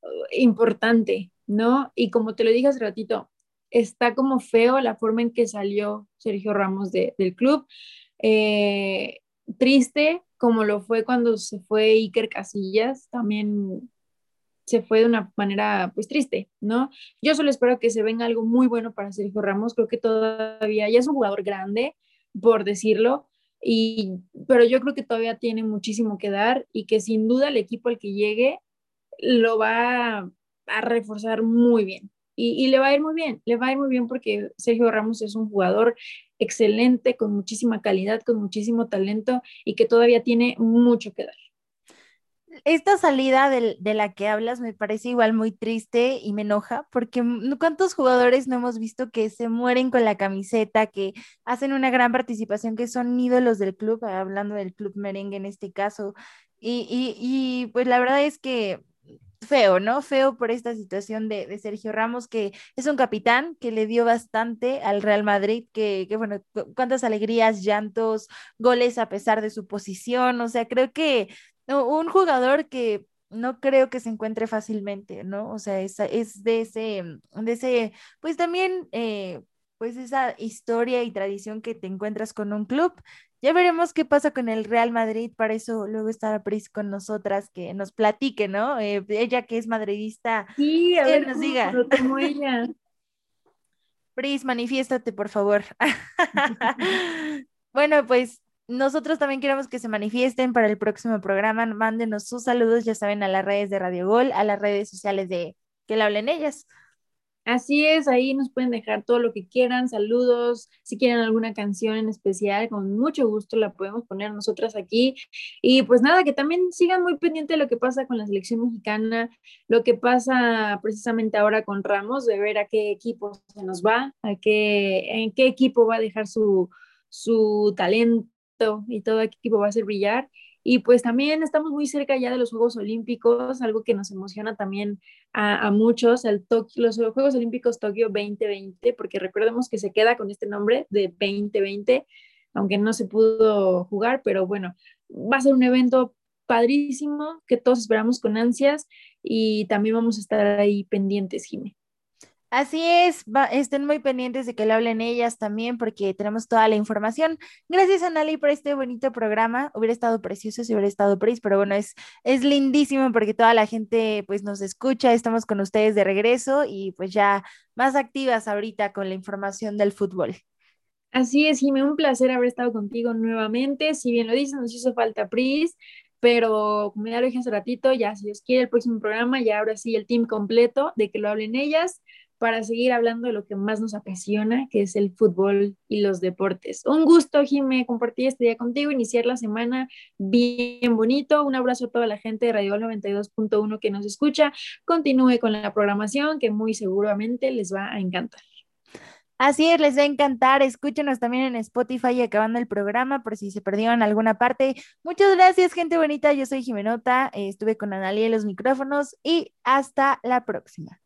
uh, importante, ¿no? Y como te lo dije hace ratito, está como feo la forma en que salió Sergio Ramos del club. Eh, triste, como lo fue cuando se fue Iker Casillas, también se fue de una manera pues triste, ¿no? Yo solo espero que se venga algo muy bueno para Sergio Ramos, creo que todavía ya es un jugador grande, por decirlo, y, pero yo creo que todavía tiene muchísimo que dar y que sin duda el equipo al que llegue lo va a reforzar muy bien. Y, y, le va a ir muy bien, le va a ir muy bien porque Sergio Ramos es un jugador excelente, con muchísima calidad, con muchísimo talento y que todavía tiene mucho que dar esta salida de, la que hablas me parece igual muy triste y me enoja porque cuántos jugadores no hemos visto que se mueren con la camiseta, que hacen una gran participación, que son ídolos del club, hablando del club merengue en este caso. Y, y, pues la verdad es que feo, ¿no? Feo por esta situación de, de, Sergio Ramos, que es un capitán que le dio bastante al Real Madrid, que, que, bueno, cuántas alegrías, llantos, goles a pesar de su posición, o sea, creo que un jugador que no creo que se encuentre fácilmente, ¿no? O sea, es, es de ese, de ese, pues también, eh, pues esa historia y tradición que te encuentras con un club. Ya veremos qué pasa con el Real Madrid, para eso luego estará Pris con nosotras, que nos platique, ¿no? Eh, ella que es madridista, sí, a ver, nos diga. Como ella. Pris, manifiéstate, por favor. bueno, pues nosotros también queremos que se manifiesten para el próximo programa. Mándenos sus saludos, ya saben, a las redes de Radio Gol, a las redes sociales de que le hablen ellas. Así es, ahí nos pueden dejar todo lo que quieran, saludos, si quieren alguna canción en especial, con mucho gusto la podemos poner nosotras aquí. Y pues nada, que también sigan muy pendiente de lo que pasa con la selección mexicana, lo que pasa precisamente ahora con Ramos, de ver a qué equipo se nos va, a qué, en qué equipo va a dejar su, su talento y todo equipo va a ser brillar. Y pues también estamos muy cerca ya de los Juegos Olímpicos, algo que nos emociona también a, muchos, el los Juegos Olímpicos Tokio 2020, porque recordemos que se queda con este nombre de 2020, aunque no se pudo jugar, pero bueno, va a ser un evento padrísimo que todos esperamos con ansias y también vamos a estar ahí pendientes, Jimé. Así es, estén muy pendientes de que le hablen ellas también porque tenemos toda la información. Gracias Anali por este bonito programa. Hubiera estado precioso si hubiera estado Pris, pero bueno, es, es lindísimo porque toda la gente pues nos escucha, estamos con ustedes de regreso y pues ya más activas ahorita con la información del fútbol. Así es, Jimé, un placer haber estado contigo nuevamente. Si bien lo dices, nos hizo falta Pris, pero como ya lo dije hace ratito, ya si Dios quiere el próximo programa, ya ahora sí el team completo de que lo hablen ellas para seguir hablando de lo que más nos apasiona, que es el fútbol y los deportes. Un gusto, Jimé, compartir este día contigo, iniciar la semana bien bonito. Un abrazo a toda la gente de Radio 92.1 que nos escucha. Continúe con la programación que muy seguramente les va a encantar. Así es, les va a encantar. Escúchenos también en Spotify acabando el programa por si se perdieron alguna parte. Muchas gracias, gente bonita. Yo soy Jimenota. estuve con Analia en los micrófonos y hasta la próxima.